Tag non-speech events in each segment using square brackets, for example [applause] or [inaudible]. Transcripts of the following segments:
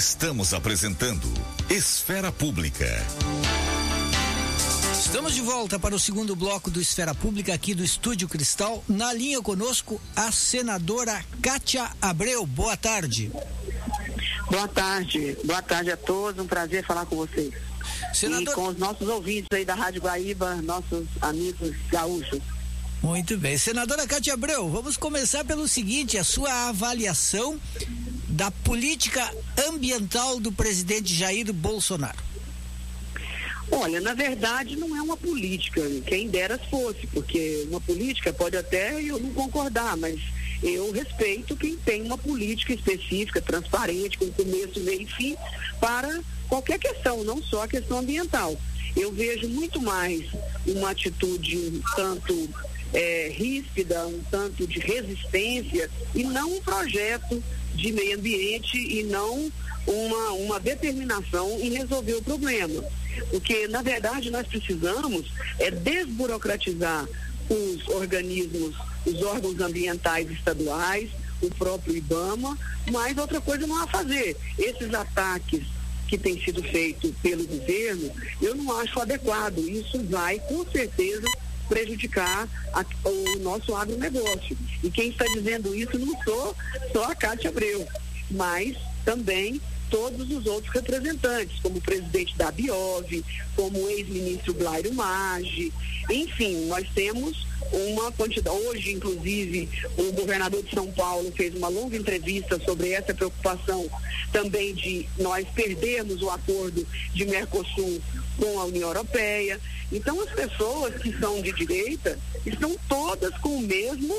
Estamos apresentando Esfera Pública. Estamos de volta para o segundo bloco do Esfera Pública aqui do Estúdio Cristal. Na linha conosco, a senadora Kátia Abreu. Boa tarde. Boa tarde. Boa tarde a todos. Um prazer falar com vocês. Senador... E com os nossos ouvintes aí da Rádio Guaíba, nossos amigos gaúchos. Muito bem. Senadora Cátia Abreu, vamos começar pelo seguinte: a sua avaliação da política ambiental do presidente Jair Bolsonaro. Olha, na verdade não é uma política, quem dera fosse, porque uma política pode até eu não concordar, mas eu respeito quem tem uma política específica, transparente, com começo, meio e fim, para qualquer questão, não só a questão ambiental. Eu vejo muito mais uma atitude tanto é, ríspida, um tanto de resistência, e não um projeto de meio ambiente e não uma, uma determinação em resolver o problema. Porque, na verdade, nós precisamos é desburocratizar os organismos, os órgãos ambientais estaduais, o próprio IBAMA, mas outra coisa não há a fazer. Esses ataques que têm sido feitos pelo governo, eu não acho adequado. Isso vai, com certeza, prejudicar a, o nosso agronegócio. E quem está dizendo isso não sou só a Cátia Abreu, mas também todos os outros representantes, como o presidente da Biov, como o ex-ministro Blairo Maggi, enfim, nós temos uma quantidade. Hoje, inclusive, o governador de São Paulo fez uma longa entrevista sobre essa preocupação também de nós perdermos o acordo de Mercosul com a União Europeia. Então, as pessoas que são de direita estão todas com o mesmo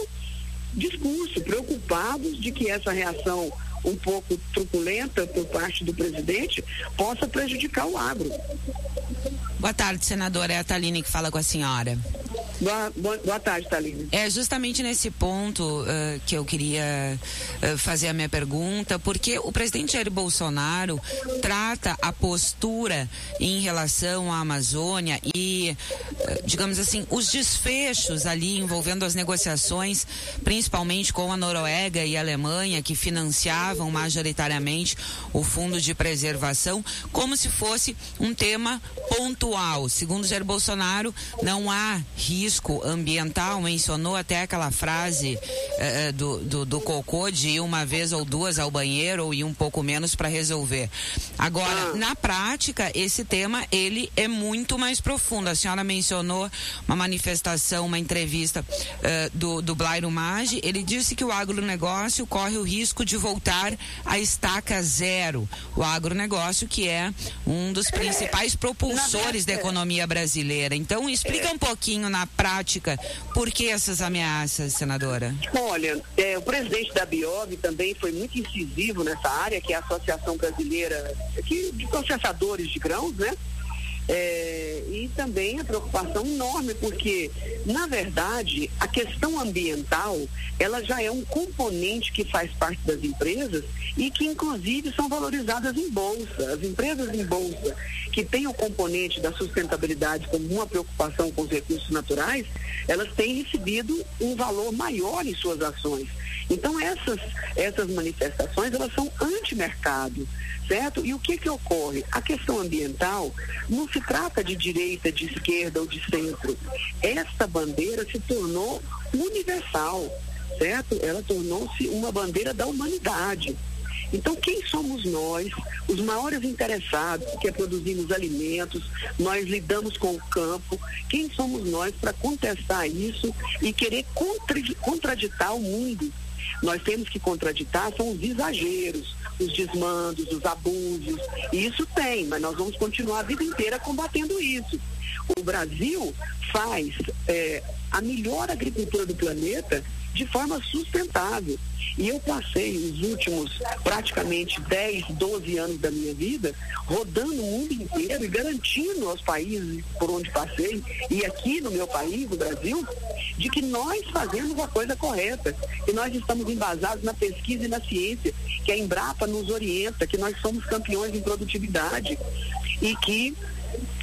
discurso, preocupados de que essa reação um pouco truculenta por parte do presidente possa prejudicar o agro. Boa tarde, senadora. É a Taline que fala com a senhora. Boa, boa, boa tarde, Taline. É justamente nesse ponto uh, que eu queria uh, fazer a minha pergunta, porque o presidente Jair Bolsonaro trata a postura em relação à Amazônia e, uh, digamos assim, os desfechos ali envolvendo as negociações, principalmente com a Noruega e a Alemanha, que financiavam majoritariamente o Fundo de Preservação, como se fosse um tema pontual. Segundo Jair Bolsonaro, não há risco ambiental, mencionou até aquela frase uh, do, do, do, cocô de ir uma vez ou duas ao banheiro ou ir um pouco menos para resolver. Agora, ah. na prática, esse tema ele é muito mais profundo. A senhora mencionou uma manifestação, uma entrevista uh, do, do Blairo Maggi. Ele disse que o agronegócio corre o risco de voltar à estaca zero. O agronegócio que é um dos principais propulsores da economia brasileira. Então, explica um pouquinho na prática. Por que essas ameaças, senadora? Olha, é, o presidente da Biov também foi muito incisivo nessa área, que é a Associação Brasileira de Processadores de Grãos, né? É, e também a preocupação enorme, porque, na verdade, a questão ambiental, ela já é um componente que faz parte das empresas e que, inclusive, são valorizadas em bolsa. As empresas em bolsa que têm o componente da sustentabilidade como uma preocupação com os recursos naturais, elas têm recebido um valor maior em suas ações. Então, essas, essas manifestações, elas são anti-mercado certo? E o que que ocorre? A questão ambiental não se trata de direita, de esquerda ou de centro. Esta bandeira se tornou universal, certo? Ela tornou-se uma bandeira da humanidade. Então, quem somos nós, os maiores interessados, que produzimos alimentos, nós lidamos com o campo, quem somos nós para contestar isso e querer contraditar o mundo? Nós temos que contraditar são os exageros, os desmandos, os abusos. E isso tem, mas nós vamos continuar a vida inteira combatendo isso. O Brasil faz é, a melhor agricultura do planeta de forma sustentável. E eu passei os últimos praticamente 10, 12 anos da minha vida rodando o mundo inteiro e garantindo aos países por onde passei, e aqui no meu país, no Brasil, de que nós fazemos a coisa correta, que nós estamos embasados na pesquisa e na ciência, que a Embrapa nos orienta, que nós somos campeões em produtividade e que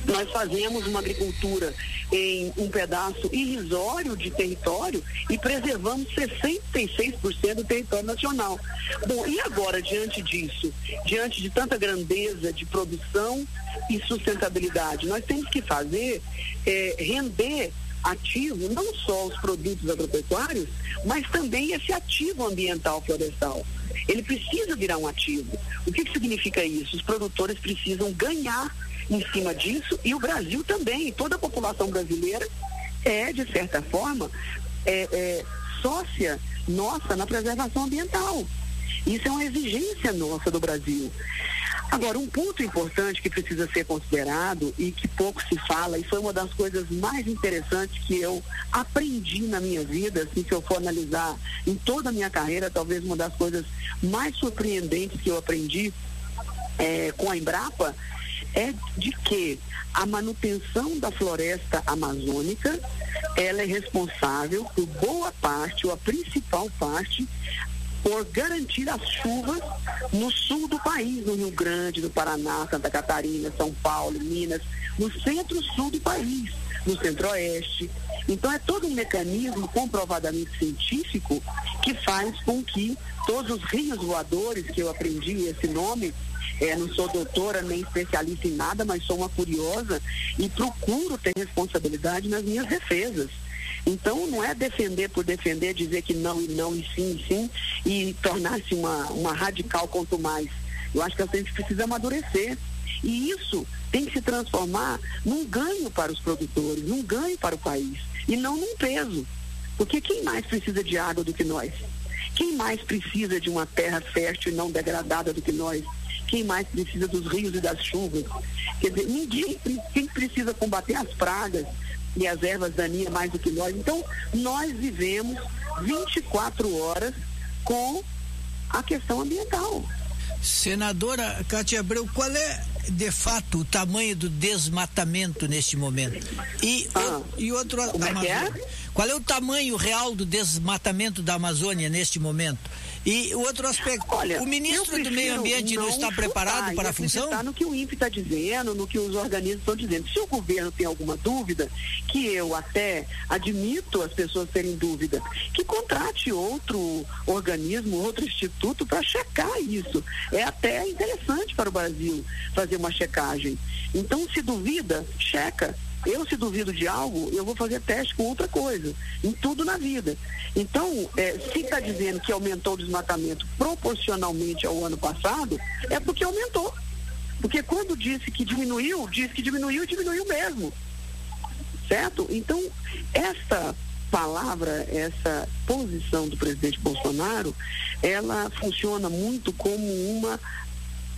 Nós fazemos uma agricultura em um pedaço irrisório de território e preservamos 66% do território nacional. Bom, e agora, diante disso, diante de tanta grandeza de produção e sustentabilidade, nós temos que fazer é, render ativo não só os produtos agropecuários, mas também esse ativo ambiental florestal. Ele precisa virar um ativo. O que, que significa isso? Os produtores precisam ganhar em cima disso e o Brasil também, toda a população brasileira é, de certa forma, é, é, sócia nossa na preservação ambiental. Isso é uma exigência nossa do Brasil. Agora, um ponto importante que precisa ser considerado e que pouco se fala, e foi uma das coisas mais interessantes que eu aprendi na minha vida, assim, se eu for analisar em toda a minha carreira, talvez uma das coisas mais surpreendentes que eu aprendi é, com a Embrapa, é de que a manutenção da floresta amazônica ela é responsável por boa parte, ou a principal parte, por garantir as chuvas no sul do país, no Rio Grande, no Paraná, Santa Catarina, São Paulo, Minas, no centro-sul do país, no centro-oeste. Então é todo um mecanismo comprovadamente científico que faz com que todos os rios voadores, que eu aprendi esse nome, é, não sou doutora nem especialista em nada, mas sou uma curiosa e procuro ter responsabilidade nas minhas defesas. Então, não é defender por defender, dizer que não e não e sim e sim, e tornar-se uma, uma radical quanto mais. Eu acho que a gente precisa amadurecer. E isso tem que se transformar num ganho para os produtores, num ganho para o país, e não num peso. Porque quem mais precisa de água do que nós? Quem mais precisa de uma terra fértil e não degradada do que nós? Quem mais precisa dos rios e das chuvas? Quer dizer, ninguém quem precisa combater as pragas, e as ervas daninhas mais do que nós. Então, nós vivemos 24 horas com a questão ambiental. Senadora Cátia Abreu, qual é de fato o tamanho do desmatamento neste momento? E, ah, e outro. Como é que é? Qual é o tamanho real do desmatamento da Amazônia neste momento? E o outro aspecto, Olha, o ministro do Meio Ambiente não, não está preparado para a função? Está no que o INPE está dizendo, no que os organismos estão dizendo. Se o governo tem alguma dúvida, que eu até admito as pessoas terem dúvida, que contrate outro organismo, outro instituto para checar isso. É até interessante para o Brasil fazer uma checagem. Então, se duvida, checa. Eu, se duvido de algo, eu vou fazer teste com outra coisa, em tudo na vida. Então, é, se está dizendo que aumentou o desmatamento proporcionalmente ao ano passado, é porque aumentou. Porque quando disse que diminuiu, disse que diminuiu e diminuiu mesmo. Certo? Então, essa palavra, essa posição do presidente Bolsonaro, ela funciona muito como uma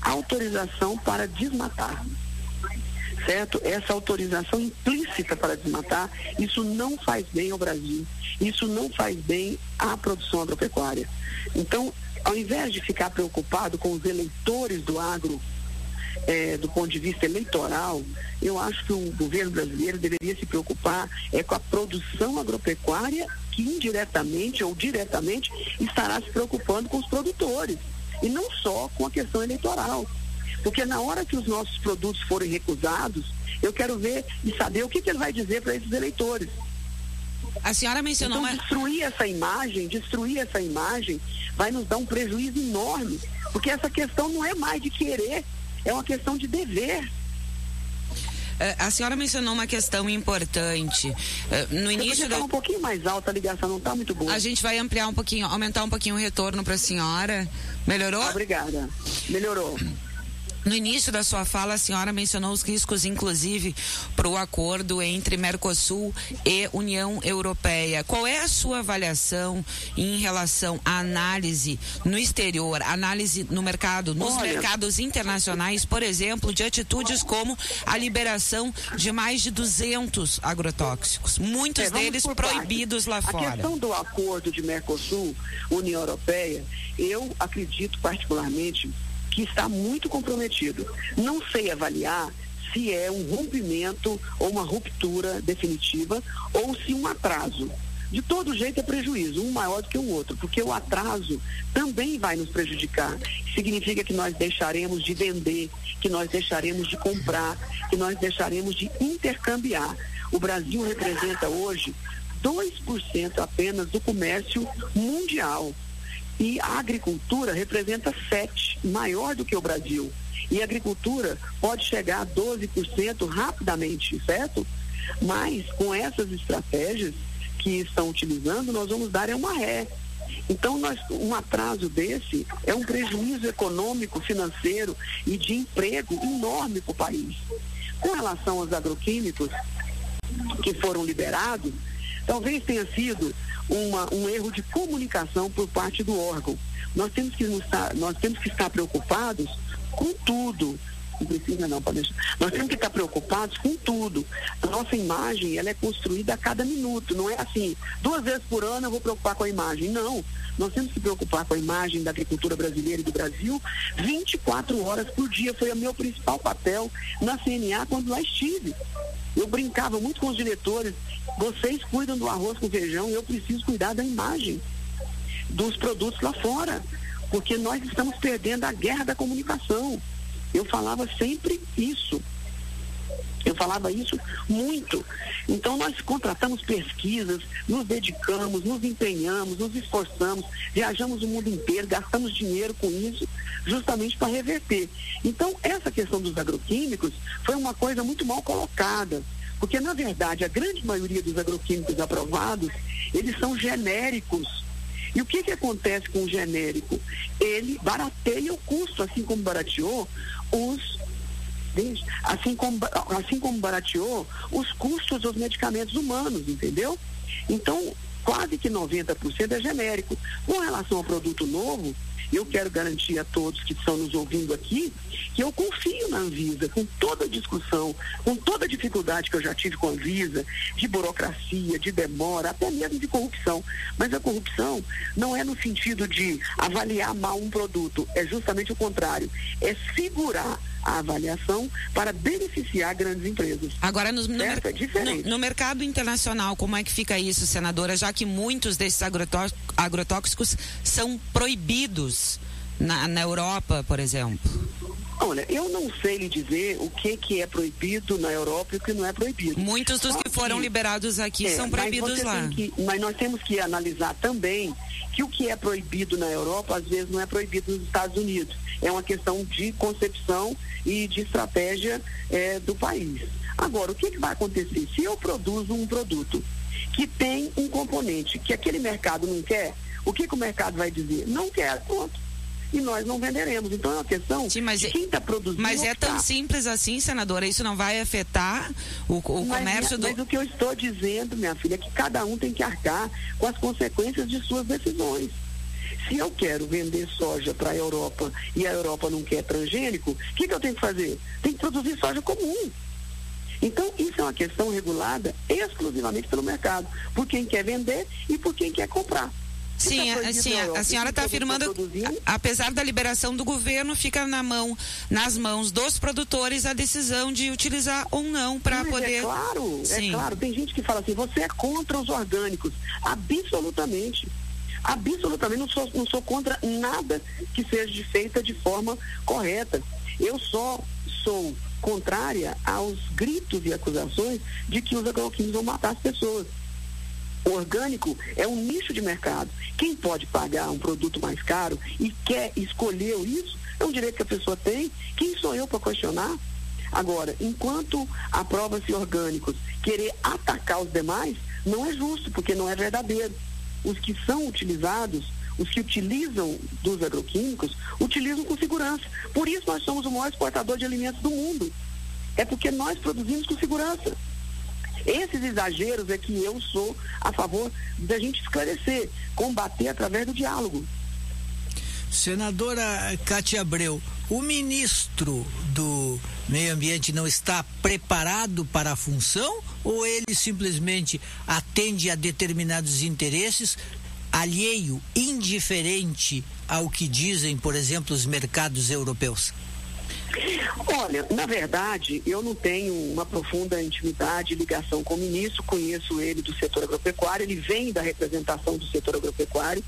autorização para desmatar certo? Essa autorização implícita para desmatar, isso não faz bem ao Brasil, isso não faz bem à produção agropecuária. Então, ao invés de ficar preocupado com os eleitores do agro, é, do ponto de vista eleitoral, eu acho que o governo brasileiro deveria se preocupar é com a produção agropecuária que indiretamente ou diretamente estará se preocupando com os produtores e não só com a questão eleitoral. Porque na hora que os nossos produtos forem recusados, eu quero ver e saber o que, que ele vai dizer para esses eleitores. A senhora mencionou então, destruir essa imagem, destruir essa imagem vai nos dar um prejuízo enorme, porque essa questão não é mais de querer, é uma questão de dever. É, a senhora mencionou uma questão importante. É, no início da... um pouquinho mais alta a ligação, não está muito boa. A gente vai ampliar um pouquinho, aumentar um pouquinho o retorno para a senhora. Melhorou? Obrigada. Melhorou. No início da sua fala, a senhora mencionou os riscos, inclusive, para o acordo entre Mercosul e União Europeia. Qual é a sua avaliação em relação à análise no exterior, análise no mercado, nos Olha. mercados internacionais, por exemplo, de atitudes como a liberação de mais de 200 agrotóxicos, muitos é, deles proibidos lá a fora? A questão do acordo de Mercosul, União Europeia, eu acredito particularmente que está muito comprometido. Não sei avaliar se é um rompimento ou uma ruptura definitiva ou se um atraso. de todo jeito é prejuízo, um maior do que o outro, porque o atraso também vai nos prejudicar. Significa que nós deixaremos de vender, que nós deixaremos de comprar, que nós deixaremos de intercambiar. O Brasil representa hoje 2% apenas do comércio mundial. E a agricultura representa 7%, maior do que o Brasil. E a agricultura pode chegar a 12% rapidamente, certo? Mas com essas estratégias que estão utilizando, nós vamos dar é uma ré. Então, nós, um atraso desse é um prejuízo econômico, financeiro e de emprego enorme para o país. Com relação aos agroquímicos que foram liberados, talvez tenha sido uma, um erro de comunicação por parte do órgão. Nós temos que, nós temos que estar preocupados com tudo. Não precisa não, pode deixar. Nós temos que estar preocupados com tudo. A nossa imagem, ela é construída a cada minuto. Não é assim, duas vezes por ano eu vou preocupar com a imagem. Não. Nós temos que preocupar com a imagem da agricultura brasileira e do Brasil 24 horas por dia. Foi o meu principal papel na CNA quando lá estive. Eu brincava muito com os diretores. Vocês cuidam do arroz com feijão, eu preciso cuidar da imagem dos produtos lá fora porque nós estamos perdendo a guerra da comunicação. Eu falava sempre isso. Eu falava isso muito. Então nós contratamos pesquisas, nos dedicamos, nos empenhamos, nos esforçamos, viajamos o mundo inteiro, gastamos dinheiro com isso, justamente para reverter. Então essa questão dos agroquímicos foi uma coisa muito mal colocada, porque na verdade a grande maioria dos agroquímicos aprovados, eles são genéricos e o que, que acontece com o genérico? Ele barateia o custo, assim como barateou os assim como, assim como barateou os custos dos medicamentos humanos, entendeu? Então, quase que 90% é genérico. Com relação ao produto novo, eu quero garantir a todos que estão nos ouvindo aqui que eu confio na Anvisa, com toda a discussão, com toda a dificuldade que eu já tive com a Anvisa, de burocracia, de demora, até mesmo de corrupção. Mas a corrupção não é no sentido de avaliar mal um produto, é justamente o contrário, é segurar a avaliação para beneficiar grandes empresas. Agora, no, no, é no, no, mercado internacional, como é que fica isso, senadora? Já que muitos desses agrotóxicos são proibidos na, na Europa, por exemplo. Olha, eu não sei lhe dizer o que, que é proibido na Europa e o que não é proibido. Muitos dos Só que foram que, liberados aqui é, são proibidos lá. Que, mas nós temos que analisar também que o que é proibido na Europa, às vezes, não é proibido nos Estados Unidos. É uma questão de concepção e de estratégia é, do país. Agora, o que, que vai acontecer? Se eu produzo um produto que tem um componente que aquele mercado não quer, o que, que o mercado vai dizer? Não quer, ponto e nós não venderemos. Então é uma questão Sim, mas, de quem está produzindo. Mas é tão simples assim, senadora? Isso não vai afetar o, o mas, comércio do. Mas o que eu estou dizendo, minha filha, é que cada um tem que arcar com as consequências de suas decisões. Se eu quero vender soja para a Europa e a Europa não quer transgênico, o que, que eu tenho que fazer? Tem que produzir soja comum. Então, isso é uma questão regulada exclusivamente pelo mercado, por quem quer vender e por quem quer comprar. Sim, assim, a, a senhora está afirmando, apesar da liberação do governo, fica na mão, nas mãos dos produtores a decisão de utilizar ou não para é poder. É claro, Sim. é claro. Tem gente que fala assim, você é contra os orgânicos. Absolutamente. Absolutamente não sou, não sou contra nada que seja feita de forma correta. Eu só sou contrária aos gritos e acusações de que os agroquímicos vão matar as pessoas. O orgânico é um nicho de mercado. Quem pode pagar um produto mais caro e quer escolher isso, é um direito que a pessoa tem. Quem sou eu para questionar? Agora, enquanto aprova-se orgânicos, querer atacar os demais, não é justo, porque não é verdadeiro. Os que são utilizados, os que utilizam dos agroquímicos, utilizam com segurança. Por isso nós somos o maior exportador de alimentos do mundo. É porque nós produzimos com segurança. Esses exageros é que eu sou a favor da gente esclarecer, combater através do diálogo. Senadora Cátia Abreu, o ministro do Meio Ambiente não está preparado para a função ou ele simplesmente atende a determinados interesses, alheio, indiferente ao que dizem, por exemplo, os mercados europeus? Olha, na verdade, eu não tenho uma profunda intimidade ligação com o ministro, conheço ele do setor agropecuário, ele vem da representação do setor agropecuário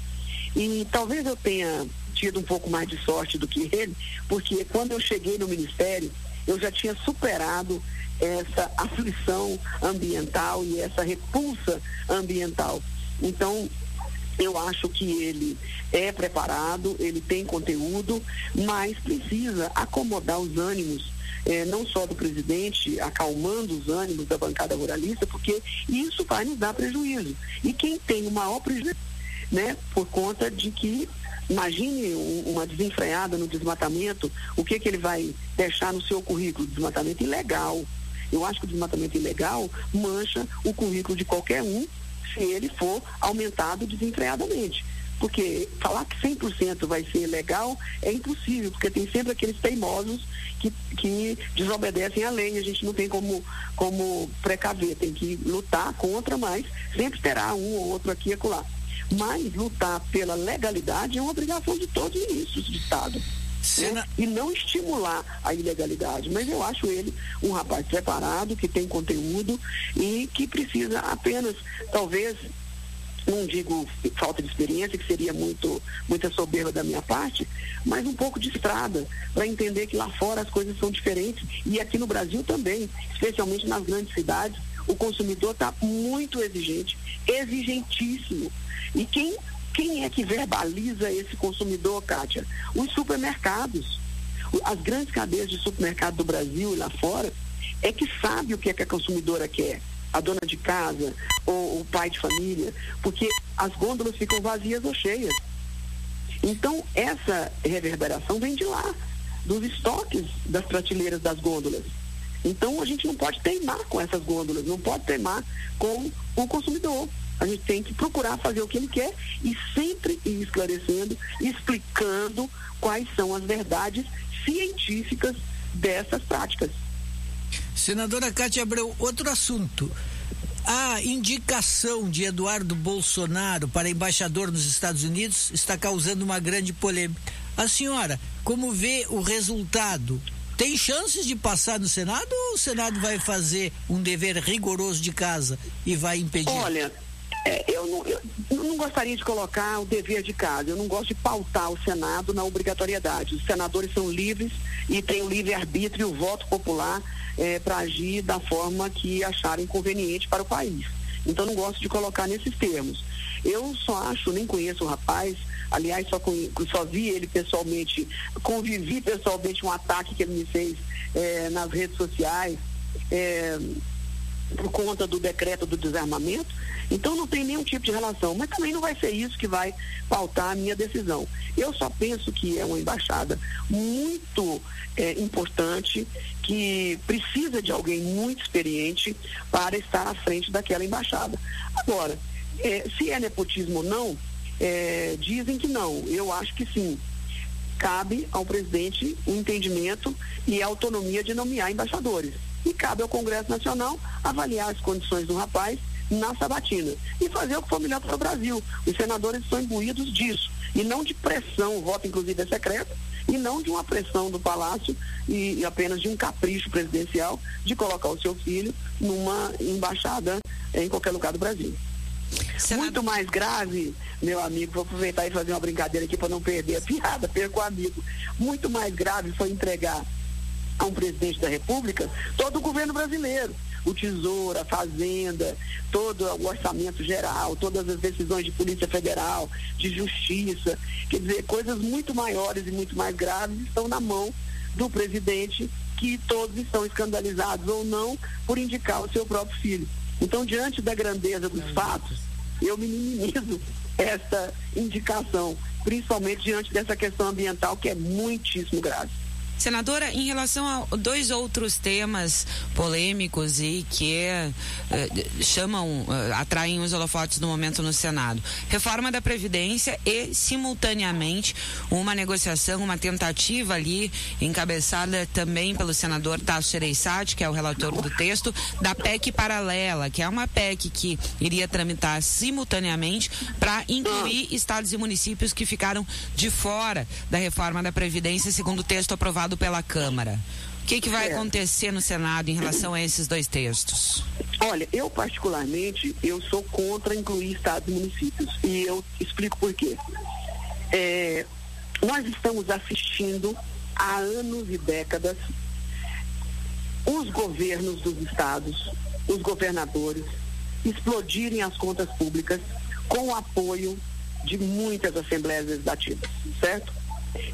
e talvez eu tenha tido um pouco mais de sorte do que ele, porque quando eu cheguei no ministério, eu já tinha superado essa aflição ambiental e essa repulsa ambiental. Então, eu acho que ele é preparado, ele tem conteúdo, mas precisa acomodar os ânimos, eh, não só do presidente, acalmando os ânimos da bancada ruralista, porque isso vai nos dar prejuízo. E quem tem o maior prejuízo, né, por conta de que Imagine uma desenfreada no desmatamento, o que, que ele vai deixar no seu currículo? Desmatamento ilegal. Eu acho que o desmatamento ilegal mancha o currículo de qualquer um se ele for aumentado desenfreadamente. Porque falar que 100% vai ser legal é impossível, porque tem sempre aqueles teimosos que, que desobedecem à lei. A gente não tem como, como precaver, tem que lutar contra, mas sempre terá um ou outro aqui e acolá. Mas lutar pela legalidade é uma obrigação de todos os ministros de Estado. Né? E não estimular a ilegalidade. Mas eu acho ele um rapaz preparado, que tem conteúdo e que precisa apenas, talvez, não digo falta de experiência, que seria muito muita soberba da minha parte, mas um pouco de estrada, para entender que lá fora as coisas são diferentes e aqui no Brasil também, especialmente nas grandes cidades, o consumidor está muito exigente, exigentíssimo. E quem, quem é que verbaliza esse consumidor, Kátia? Os supermercados. As grandes cadeias de supermercado do Brasil e lá fora é que sabe o que, é que a consumidora quer. A dona de casa ou o pai de família, porque as gôndolas ficam vazias ou cheias. Então, essa reverberação vem de lá, dos estoques das prateleiras das gôndolas. Então, a gente não pode teimar com essas gôndolas, não pode teimar com o consumidor. A gente tem que procurar fazer o que ele quer e sempre ir esclarecendo, explicando quais são as verdades científicas dessas práticas. Senadora Cátia Abreu, outro assunto. A indicação de Eduardo Bolsonaro para embaixador nos Estados Unidos está causando uma grande polêmica. A senhora, como vê o resultado? Tem chances de passar no Senado ou o Senado vai fazer um dever rigoroso de casa e vai impedir? Olha, é, eu, não, eu, não, gostaria de colocar o dever de casa, eu não gosto de pautar o Senado na obrigatoriedade. Os senadores são livres e têm o livre-arbítrio e o voto popular é, para agir da forma que acharem conveniente para o país. Então não gosto de colocar nesses termos. Eu só acho, nem conheço o rapaz, aliás, só, só vi ele pessoalmente, convivi pessoalmente um ataque que ele me fez é, nas redes sociais. É, por conta do decreto do desarmamento, então não tem nenhum tipo de relação, mas também não vai ser isso que vai pautar a minha decisão. Eu só penso que é uma embaixada muito é, importante, que precisa de alguém muito experiente para estar à frente daquela embaixada. Agora, é, se é nepotismo ou não, é, dizem que não. Eu acho que sim. Cabe ao presidente o entendimento e a autonomia de nomear embaixadores e cabe ao Congresso Nacional avaliar as condições do rapaz na sabatina e fazer o que for melhor para o Brasil. Os senadores são imbuídos disso e não de pressão, o voto inclusive é secreto, e não de uma pressão do Palácio e, apenas de um capricho presidencial de colocar o seu filho numa embaixada em qualquer lugar do Brasil. Senado... Muito mais grave, meu amigo, vou aproveitar e fazer uma brincadeira aqui para não perder a [laughs] piada, perco o amigo. Muito mais grave foi entregar a um presidente da República todo o governo brasileiro. O Tesouro, a Fazenda, todo o orçamento geral, todas as decisões de Polícia Federal, de Justiça, quer dizer, coisas muito maiores e muito mais graves estão na mão do presidente, que todos estão escandalizados ou não por indicar o seu próprio filho. Então, diante da grandeza dos fatos, eu minimizo essa indicação, principalmente diante dessa questão ambiental que é muitíssimo grave. Senadora, em relação a dois outros temas polêmicos e que eh, chamam, eh, atraem os holofotes no momento no Senado: reforma da Previdência e, simultaneamente, uma negociação, uma tentativa ali, encabeçada também pelo senador Tasso Gereissati, que é o relator do texto, da PEC paralela, que é uma PEC que iria tramitar simultaneamente para incluir estados e municípios que ficaram de fora da reforma da Previdência, segundo o texto aprovado aprovado pela Câmara. O que, que vai é. acontecer no Senado em relação a esses dois textos? Olha, eu particularmente, eu sou contra incluir estados e municípios. E eu explico por quê. É, nós estamos assistindo há anos e décadas os governos dos estados, os governadores, explodirem as contas públicas com o apoio de muitas assembleias legislativas, certo?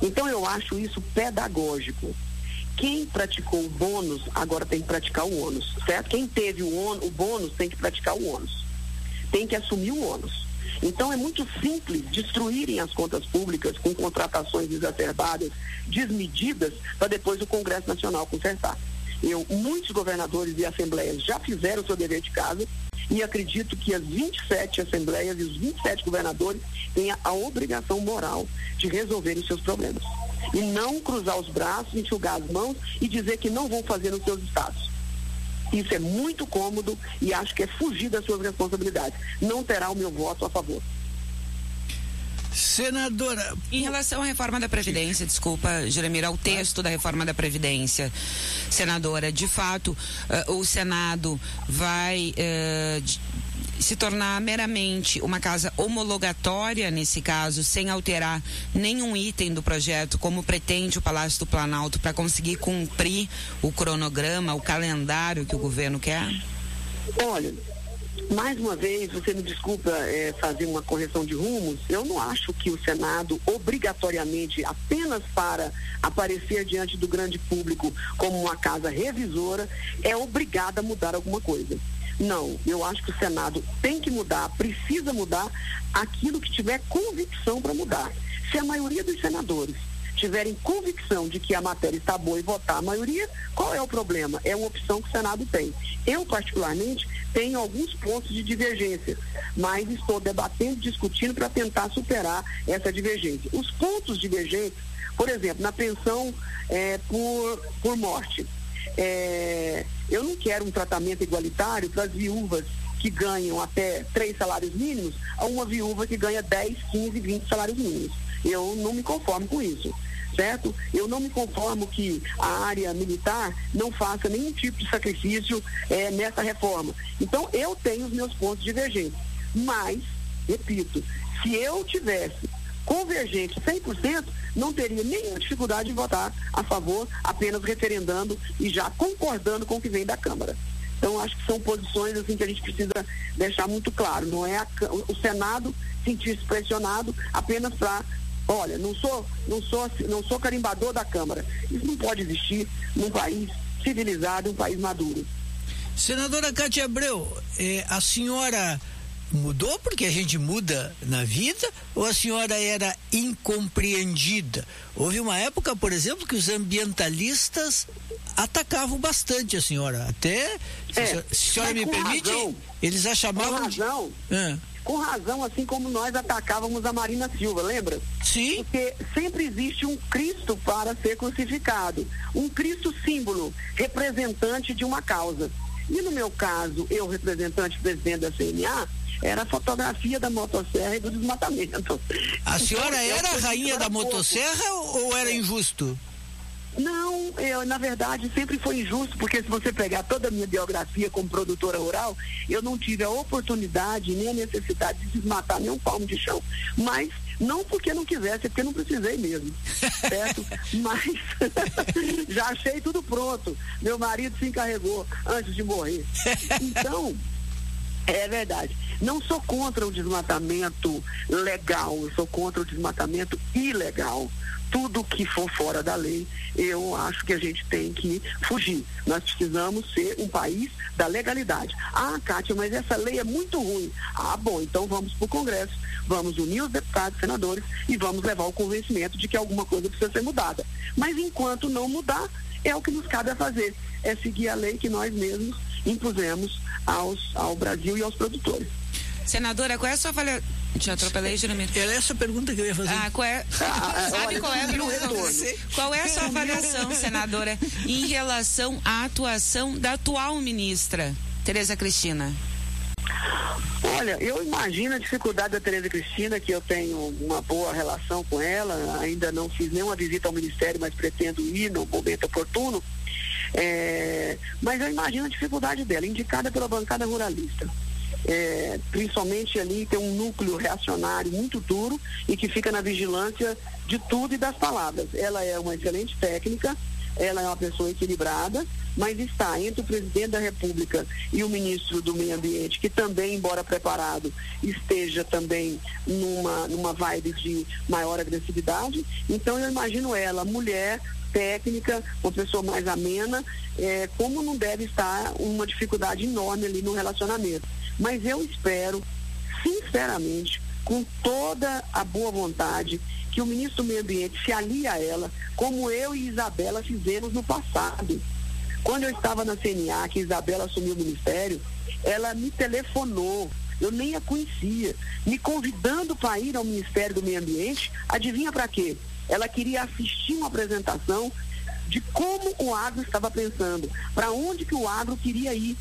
Então eu acho isso pedagógico. Quem praticou o bônus agora tem que praticar o ônus, certo? Quem teve o, o bônus tem que praticar o ônus. Tem que assumir o ônus. Então é muito simples destruírem as contas públicas com contratações exacerbadas, desmedidas, para depois o Congresso Nacional consertar. Eu, muitos governadores e assembleias já fizeram o seu dever de casa e acredito que as 27 assembleias e os 27 governadores têm a obrigação moral de resolver os seus problemas. E não cruzar os braços, enxugar as mãos e dizer que não vão fazer nos seus estados. Isso é muito cômodo e acho que é fugir das suas responsabilidades. Não terá o meu voto a favor. Senadora. Em relação à reforma da Previdência, desculpa, Jeremir, ao texto da reforma da Previdência, senadora, de fato, uh, o Senado vai. Uh, se tornar meramente uma casa homologatória, nesse caso, sem alterar nenhum item do projeto, como pretende o Palácio do Planalto, para conseguir cumprir o cronograma, o calendário que o governo quer? Olha, mais uma vez, você me desculpa é, fazer uma correção de rumos, eu não acho que o Senado, obrigatoriamente, apenas para aparecer diante do grande público como uma casa revisora, é obrigada a mudar alguma coisa. Não, eu acho que o Senado tem que mudar, precisa mudar aquilo que tiver convicção para mudar. Se a maioria dos senadores tiverem convicção de que a matéria está boa e votar a maioria, qual é o problema? É uma opção que o Senado tem. Eu, particularmente, tenho alguns pontos de divergência, mas estou debatendo, discutindo para tentar superar essa divergência. Os pontos divergentes, por exemplo, na pensão é, por, por morte. É, eu não quero um tratamento igualitário para as viúvas que ganham até três salários mínimos a uma viúva que ganha 10, 15, 20 salários mínimos. Eu não me conformo com isso certo? Eu não me conformo que a área militar não faça nenhum tipo de sacrifício é, nessa reforma. Então, eu tenho os meus pontos divergentes. Mas, repito, se eu tivesse convergente 100%, não teria nenhuma dificuldade de votar a favor, apenas referendando e já concordando com o que vem da Câmara. Então, acho que são posições assim que a gente precisa deixar muito claro. Não é a, o Senado sentir-se pressionado apenas para Olha, não sou, não sou, não sou carimbador da Câmara. Isso não pode existir num país civilizado, um país maduro. Senadora Cátia Abreu, eh, a senhora mudou porque a gente muda na vida ou a senhora era incompreendida? Houve uma época, por exemplo, que os ambientalistas atacavam bastante a senhora. Até, é, se a senhora me permite, razão, eles a chamavam. Com razão. De... com razão, assim como nós atacávamos a Marina Silva, lembra? Sim. Porque sempre existe um Cristo para ser crucificado, um Cristo símbolo, representante de uma causa. E no meu caso, eu, representante presidente da CNA, era a fotografia da motosserra e do desmatamento. A senhora então, era a rainha da motosserra ou era injusto? Não, eu, na verdade, sempre foi injusto, porque se você pegar toda a minha biografia como produtora rural, eu não tive a oportunidade nem a necessidade de desmatar nenhum palmo de chão. Mas não porque não quisesse, é porque não precisei mesmo. [laughs] Certo? Mas [laughs] já achei tudo pronto. Meu marido se encarregou antes de morrer. [laughs] Então, é verdade. Não sou contra o desmatamento legal, eu sou contra o desmatamento ilegal tudo que for fora da lei, eu acho que a gente tem que fugir. Nós precisamos ser um país da legalidade. Ah, Kátia, mas essa lei é muito ruim. Ah, bom, então vamos para o Congresso, vamos unir os deputados, senadores e vamos levar o convencimento de que alguma coisa precisa ser mudada. Mas enquanto não mudar, é o que nos cabe a fazer, é seguir a lei que nós mesmos impusemos aos, ao Brasil e aos produtores. Senadora, qual é a sua avaliação? Te atropelei, Jeremito. Era essa pergunta que eu ia fazer. Ah, qual é, [laughs] ah, sabe qual é a pergunta? Qual é a sua avaliação, senadora, em relação à atuação da atual ministra, Tereza Cristina? Olha, eu imagino a dificuldade da Tereza Cristina, que eu tenho uma boa relação com ela, ainda não fiz nenhuma visita ao Ministério, mas pretendo ir no momento oportuno. É, mas eu imagino a dificuldade dela, indicada pela bancada ruralista. É, principalmente ali tem um núcleo reacionário muito duro e que fica na vigilância de tudo e das palavras. Ela é uma excelente técnica, ela é uma pessoa equilibrada, mas está entre o presidente da República e o ministro do Meio Ambiente, que também, embora preparado, esteja também numa, numa vibe de maior agressividade. Então eu imagino ela, mulher, técnica, uma pessoa mais amena, é, como não deve estar uma dificuldade enorme ali no relacionamento. Mas eu espero, sinceramente, com toda a boa vontade, que o ministro do Meio Ambiente se alie a ela, como eu e Isabela fizemos no passado. Quando eu estava na CNA, que Isabela assumiu o ministério, ela me telefonou, eu nem a conhecia, me convidando para ir ao Ministério do Meio Ambiente, adivinha para quê? Ela queria assistir uma apresentação de como o agro estava pensando, para onde que o agro queria ir.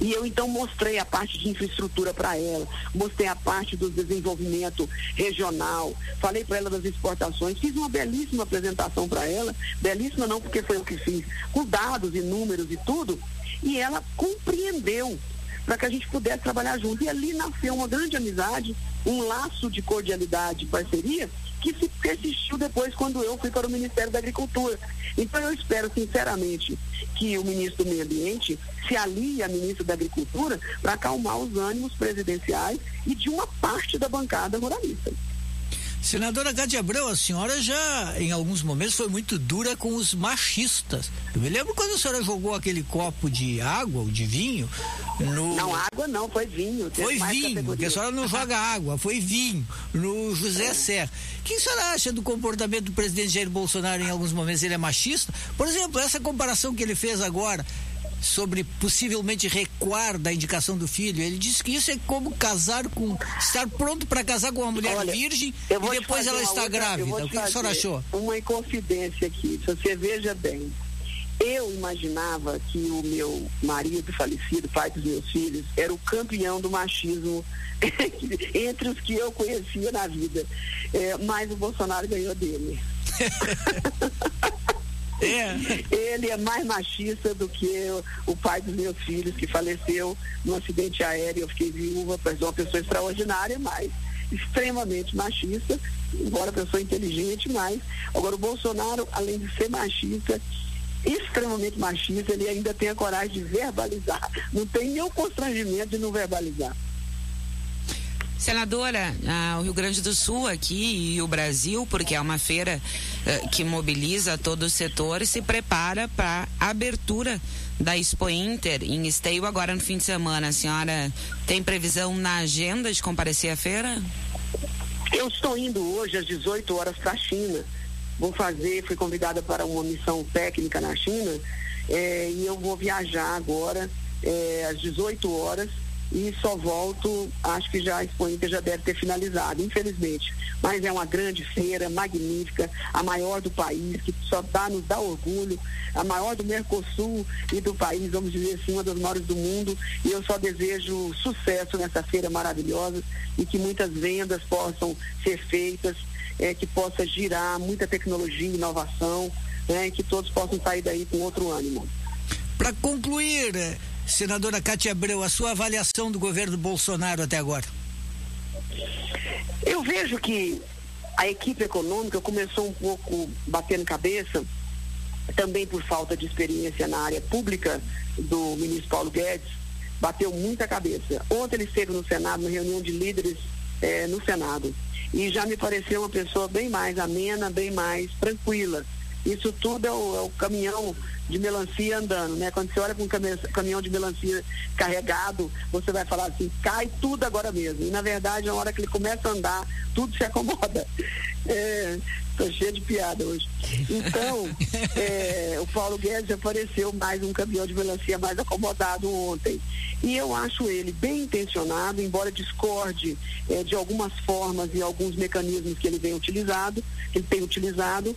E eu então mostrei a parte de infraestrutura para ela, mostrei a parte do desenvolvimento regional, falei para ela das exportações, fiz uma belíssima apresentação para ela, belíssima não porque foi eu que fiz, com dados e números e tudo, e ela compreendeu para que a gente pudesse trabalhar junto. E ali nasceu uma grande amizade, um laço de cordialidade e parceria que se persistiu depois quando eu fui para o Ministério da Agricultura. Então eu espero sinceramente que o ministro do Meio Ambiente se alie à ministra da Agricultura para acalmar os ânimos presidenciais e de uma parte da bancada ruralista. Senadora Cátia Abreu, a senhora já, em alguns momentos, foi muito dura com os machistas. Eu me lembro quando a senhora jogou aquele copo de água ou de vinho no. Não, água não, foi vinho. Foi vinho, porque a senhora não joga água, foi vinho, no José é. Serra. O que a senhora acha do comportamento do presidente Jair Bolsonaro em alguns momentos? Ele é machista? Por exemplo, essa comparação que ele fez agora sobre possivelmente recuar da indicação do filho. Ele disse que isso é como casar com. estar pronto para casar com uma mulher Olha, virgem e depois ela está outra, grávida. O que a senhora achou? Uma inconfidência aqui. Se você veja bem, eu imaginava que o meu marido falecido, pai dos meus filhos, era o campeão do machismo [laughs] entre os que eu conhecia na vida. É, mas o Bolsonaro ganhou dele. [laughs] É. [laughs] Ele é mais machista do que o pai dos meus filhos, que faleceu num acidente aéreo. Eu fiquei viúva, mas uma pessoa extraordinária, mas extremamente machista, embora pessoa inteligente, mas agora o Bolsonaro, além de ser machista, extremamente machista, ele ainda tem a coragem de verbalizar. Não tem nenhum constrangimento de não verbalizar. Senadora, ah, o Rio Grande do Sul aqui e o Brasil, porque é uma feira eh, que mobiliza todo o setor, se prepara para a abertura da Expo Inter em Esteio agora no fim de semana. A senhora tem previsão na agenda de comparecer à feira? Eu estou indo hoje às 18 horas para a China. Vou fazer, fui convidada para uma missão técnica na China eh, e eu vou viajar agora eh, às 18 horas e só volto, acho que já a Expo Inter já deve ter finalizado, infelizmente. Mas é uma grande feira, magnífica, a maior do país, que só dá, nos dá orgulho, a maior do Mercosul e do país, vamos dizer assim, uma das maiores do mundo. E eu só desejo sucesso nessa feira maravilhosa e que muitas vendas possam ser feitas, é, que possa girar muita tecnologia inovação, né, e que todos possam sair daí com outro ânimo. Para concluir, Senadora Cátia Abreu, a sua avaliação do governo Bolsonaro até agora? Eu vejo que a equipe econômica começou um pouco batendo cabeça, também por falta de experiência na área pública do ministro Paulo Guedes, bateu muita cabeça. Ontem ele esteve no Senado, na reunião de líderes eh, no Senado, e já me pareceu uma pessoa bem mais amena, bem mais tranquila. Isso tudo é o, é o caminhão de melancia andando, né? Quando você olha para um caminhão de melancia carregado, você vai falar assim, cai tudo agora mesmo. E na verdade, na hora que ele começa a andar, tudo se acomoda. [laughs] É, cheio de piada hoje. Então, é, o Paulo Guedes apareceu mais um caminhão de melancia mais acomodado ontem. E eu acho ele bem intencionado, embora discorde é, de algumas formas e alguns mecanismos que ele vem utilizado, que ele tem utilizado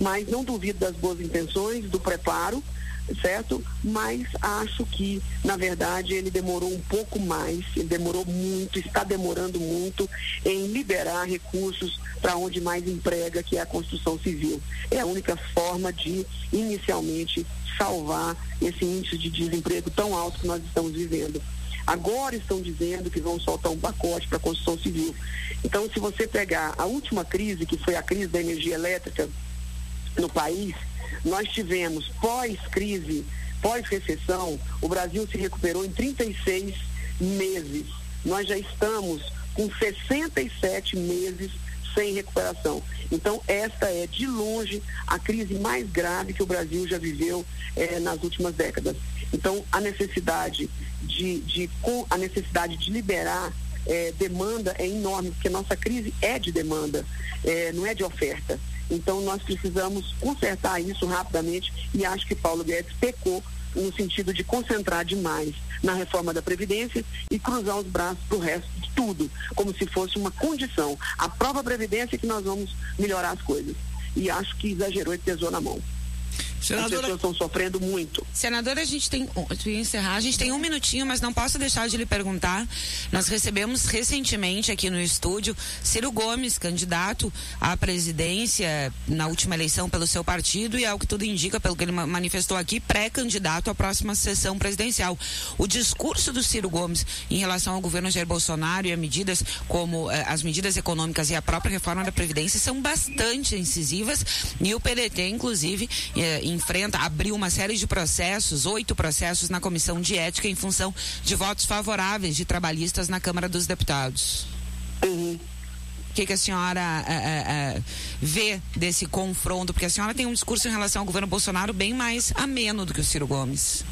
mas não duvido das boas intenções, do preparo, certo? Mas acho que, na verdade, ele demorou um pouco mais, ele demorou muito, está demorando muito em liberar recursos para onde mais emprega, que é a construção civil. É a única forma de, inicialmente, salvar esse índice de desemprego tão alto que nós estamos vivendo. Agora estão dizendo que vão soltar um pacote para a construção civil. Então, se você pegar a última crise, que foi a crise da energia elétrica no país, nós tivemos pós-crise, pós-recessão, o Brasil se recuperou em 36 meses. Nós já estamos com 67 meses sem recuperação. Então, esta é, de longe, a crise mais grave que o Brasil já viveu eh, nas últimas décadas. Então, a necessidade de, de, a necessidade de liberar eh, demanda é enorme, porque nossa crise é de demanda, eh, não é de oferta. Então, nós precisamos consertar isso rapidamente e acho que Paulo Guedes pecou no sentido de concentrar demais na reforma da Previdência e cruzar os braços para o resto de tudo, como se fosse uma condição. A prova Previdência é que nós vamos melhorar as coisas. E acho que exagerou e pesou na mão. Senadora... As pessoas estão sofrendo muito. Senadora, a gente tem, encerrar, a gente tem um minutinho, mas não posso deixar de lhe perguntar. Nós recebemos recentemente aqui no estúdio Ciro Gomes, candidato à presidência na última eleição pelo seu partido e, ao que tudo indica, pelo que ele manifestou aqui, pré-candidato à próxima sessão presidencial. O discurso do Ciro Gomes em relação ao governo Jair Bolsonaro e a medidas como eh, as medidas econômicas e a própria reforma da Previdência são bastante incisivas e o PDT, inclusive, eh, enfrenta, abriu uma série de processos, oito processos na Comissão de Ética em função de votos favoráveis de trabalhistas na Câmara dos Deputados. Uhum. O que, que, a senhora é, é, vê desse confronto? Porque a senhora tem um discurso em relação ao governo Bolsonaro bem mais ameno do que o Ciro Gomes.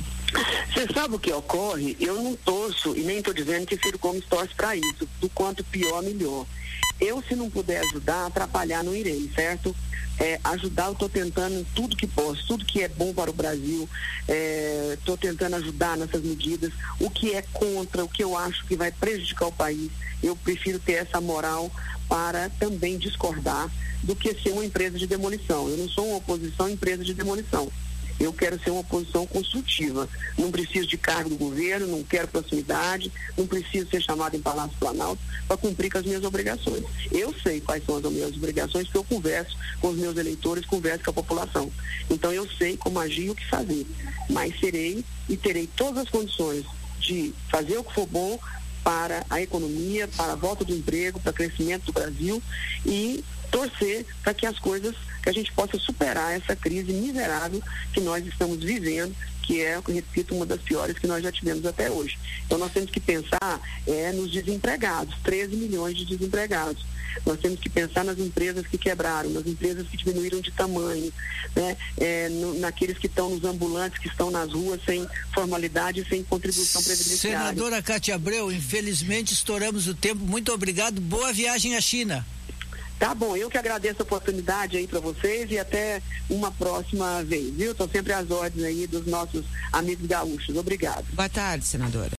Você sabe o que ocorre? Eu não torço e nem estou dizendo que Ciro Gomes torce para isso. Do quanto pior, melhor. Eu, se não puder ajudar, atrapalhar, não irei, certo? é, ajudar, eu estou tentando tudo que posso, tudo que é bom para o Brasil, estou é, tentando ajudar nessas medidas. O que é contra, o que eu acho que vai prejudicar o país, eu prefiro ter essa moral para também discordar do que ser uma empresa de demolição. Eu não sou uma oposição empresa de demolição. Eu quero ser uma oposição construtiva. Não preciso de cargo do governo, não quero proximidade, não preciso ser chamado em Palácio Planalto para cumprir com as minhas obrigações. Eu sei quais são as minhas obrigações, porque eu converso com os meus eleitores, converso com a população. Então eu sei como agir e o que fazer. Mas serei e terei todas as condições de fazer o que for bom para a economia, para a volta do emprego, para o crescimento do Brasil e torcer para que as coisas, que a gente possa superar essa crise miserável que nós estamos vivendo, que é, repito, uma das piores que nós já tivemos até hoje. Então nós temos que pensar é, nos desempregados, 13 milhões de desempregados. Nós temos que pensar nas empresas que quebraram, nas empresas que diminuíram de tamanho, né? É, no, naqueles que estão nos ambulantes, que estão nas ruas sem formalidade, sem contribuição previdenciária. Senadora Cátia Abreu, infelizmente estouramos o tempo. Muito obrigado. Boa viagem à China. Tá bom, eu que agradeço a oportunidade aí para vocês e até uma próxima vez, viu? Estou sempre às ordens aí dos nossos amigos gaúchos. Obrigado. Boa tarde, senadora.